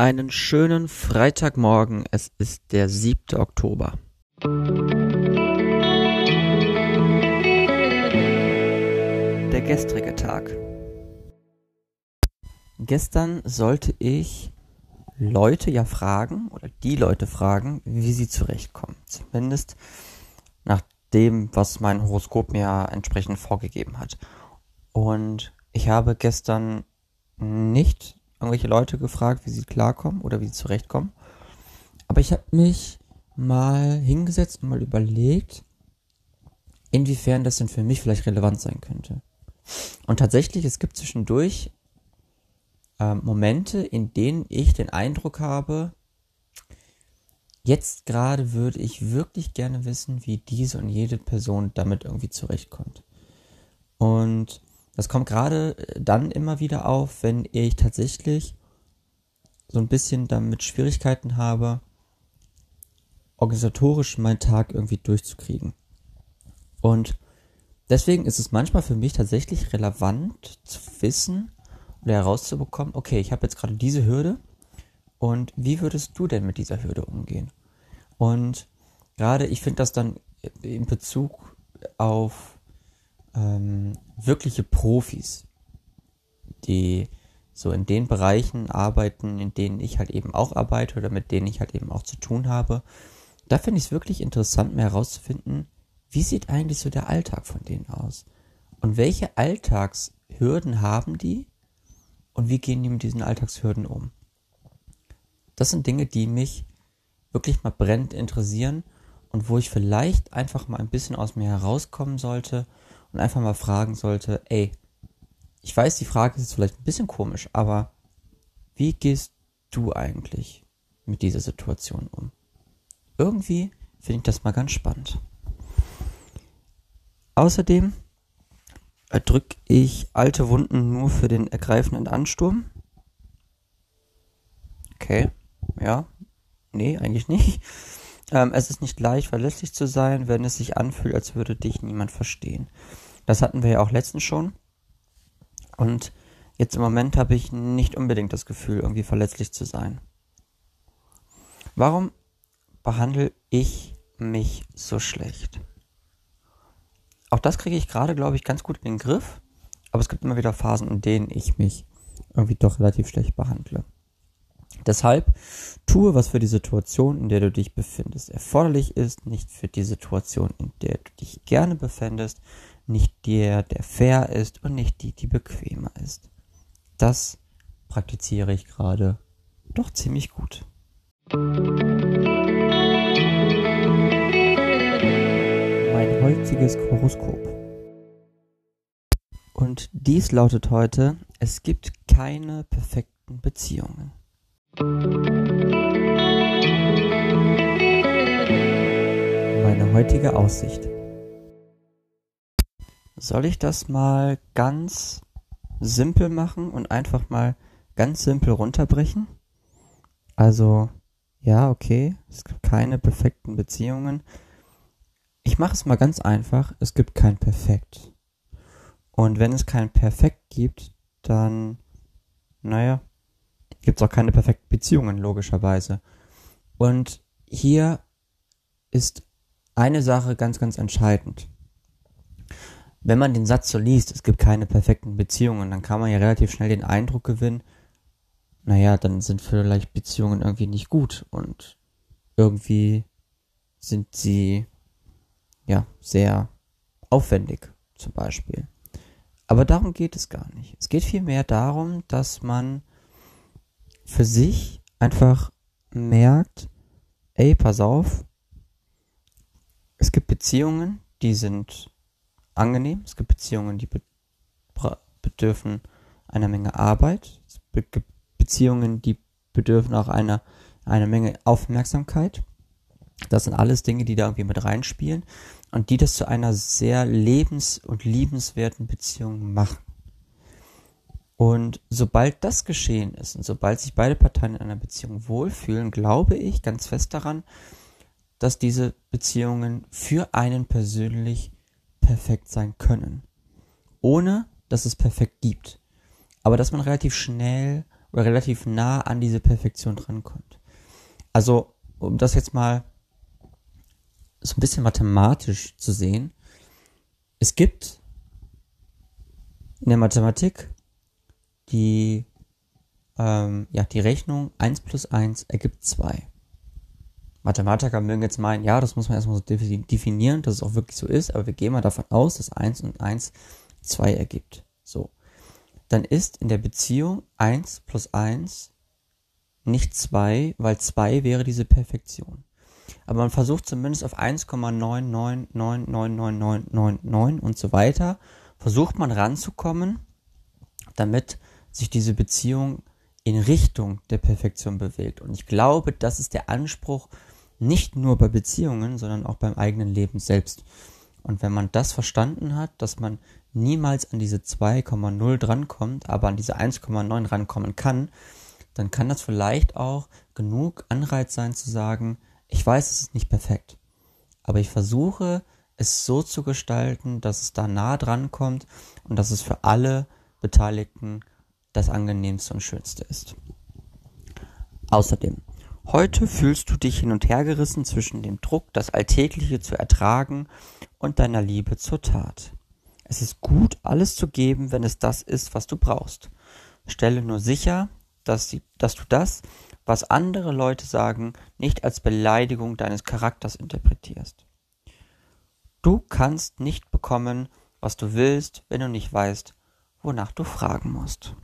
Einen schönen Freitagmorgen. Es ist der 7. Oktober. Der gestrige Tag. Gestern sollte ich Leute ja fragen oder die Leute fragen, wie sie zurechtkommen. Zumindest nach dem, was mein Horoskop mir entsprechend vorgegeben hat. Und ich habe gestern nicht irgendwelche Leute gefragt, wie sie klarkommen oder wie sie zurechtkommen. Aber ich habe mich mal hingesetzt und mal überlegt, inwiefern das denn für mich vielleicht relevant sein könnte. Und tatsächlich, es gibt zwischendurch äh, Momente, in denen ich den Eindruck habe, jetzt gerade würde ich wirklich gerne wissen, wie diese und jede Person damit irgendwie zurechtkommt. Und das kommt gerade äh, dann immer wieder auf, wenn ich tatsächlich so ein bisschen damit Schwierigkeiten habe, organisatorisch meinen Tag irgendwie durchzukriegen. Und deswegen ist es manchmal für mich tatsächlich relevant zu wissen oder herauszubekommen, okay, ich habe jetzt gerade diese Hürde und wie würdest du denn mit dieser Hürde umgehen? Und gerade ich finde das dann in Bezug auf ähm, wirkliche Profis, die so in den Bereichen arbeiten, in denen ich halt eben auch arbeite oder mit denen ich halt eben auch zu tun habe. Da finde ich es wirklich interessant, mir herauszufinden, wie sieht eigentlich so der Alltag von denen aus? Und welche Alltagshürden haben die? Und wie gehen die mit diesen Alltagshürden um? Das sind Dinge, die mich wirklich mal brennend interessieren und wo ich vielleicht einfach mal ein bisschen aus mir herauskommen sollte und einfach mal fragen sollte, ey, ich weiß, die Frage ist jetzt vielleicht ein bisschen komisch, aber wie gehst du eigentlich mit dieser Situation um? Irgendwie finde ich das mal ganz spannend. Außerdem erdrücke ich alte Wunden nur für den ergreifenden Ansturm. Okay, ja, nee, eigentlich nicht. Ähm, es ist nicht leicht, verlässlich zu sein, wenn es sich anfühlt, als würde dich niemand verstehen. Das hatten wir ja auch letztens schon. Und jetzt im Moment habe ich nicht unbedingt das Gefühl, irgendwie verletzlich zu sein. Warum behandle ich mich so schlecht? Auch das kriege ich gerade, glaube ich, ganz gut in den Griff. Aber es gibt immer wieder Phasen, in denen ich mich irgendwie doch relativ schlecht behandle. Deshalb tue, was für die Situation, in der du dich befindest, erforderlich ist, nicht für die Situation, in der du dich gerne befändest, nicht der, der fair ist und nicht die, die bequemer ist. Das praktiziere ich gerade doch ziemlich gut. Mein heutiges Horoskop. Und dies lautet heute, es gibt keine perfekten Beziehungen. Meine heutige Aussicht. Soll ich das mal ganz simpel machen und einfach mal ganz simpel runterbrechen? Also, ja, okay, es gibt keine perfekten Beziehungen. Ich mache es mal ganz einfach, es gibt kein Perfekt. Und wenn es kein Perfekt gibt, dann, naja, gibt es auch keine perfekten Beziehungen, logischerweise. Und hier ist eine Sache ganz, ganz entscheidend. Wenn man den Satz so liest, es gibt keine perfekten Beziehungen, dann kann man ja relativ schnell den Eindruck gewinnen, naja, dann sind vielleicht Beziehungen irgendwie nicht gut und irgendwie sind sie ja sehr aufwendig zum Beispiel. Aber darum geht es gar nicht. Es geht vielmehr darum, dass man für sich einfach merkt, ey, pass auf, es gibt Beziehungen, die sind angenehm, es gibt Beziehungen, die be bedürfen einer Menge Arbeit, es gibt Beziehungen, die bedürfen auch einer, einer Menge Aufmerksamkeit. Das sind alles Dinge, die da irgendwie mit reinspielen und die das zu einer sehr lebens- und liebenswerten Beziehung machen. Und sobald das geschehen ist und sobald sich beide Parteien in einer Beziehung wohlfühlen, glaube ich ganz fest daran, dass diese Beziehungen für einen persönlich perfekt sein können. Ohne, dass es perfekt gibt. Aber dass man relativ schnell oder relativ nah an diese Perfektion drankommt. Also, um das jetzt mal so ein bisschen mathematisch zu sehen, es gibt in der Mathematik die, ähm, ja, die Rechnung 1 plus 1 ergibt 2. Mathematiker mögen jetzt meinen, ja, das muss man erstmal so definieren, dass es auch wirklich so ist, aber wir gehen mal davon aus, dass 1 und 1 2 ergibt. So. Dann ist in der Beziehung 1 plus 1 nicht 2, weil 2 wäre diese Perfektion. Aber man versucht zumindest auf 1,9999999 und so weiter, versucht man ranzukommen, damit sich diese Beziehung in Richtung der Perfektion bewegt. Und ich glaube, das ist der Anspruch nicht nur bei Beziehungen, sondern auch beim eigenen Leben selbst. Und wenn man das verstanden hat, dass man niemals an diese 2,0 drankommt, aber an diese 1,9 rankommen kann, dann kann das vielleicht auch genug Anreiz sein zu sagen, ich weiß, es ist nicht perfekt, aber ich versuche es so zu gestalten, dass es da nah dran kommt und dass es für alle Beteiligten das angenehmste und schönste ist. Außerdem, heute fühlst du dich hin und her gerissen zwischen dem Druck, das Alltägliche zu ertragen und deiner Liebe zur Tat. Es ist gut, alles zu geben, wenn es das ist, was du brauchst. Stelle nur sicher, dass, sie, dass du das, was andere Leute sagen, nicht als Beleidigung deines Charakters interpretierst. Du kannst nicht bekommen, was du willst, wenn du nicht weißt, wonach du fragen musst.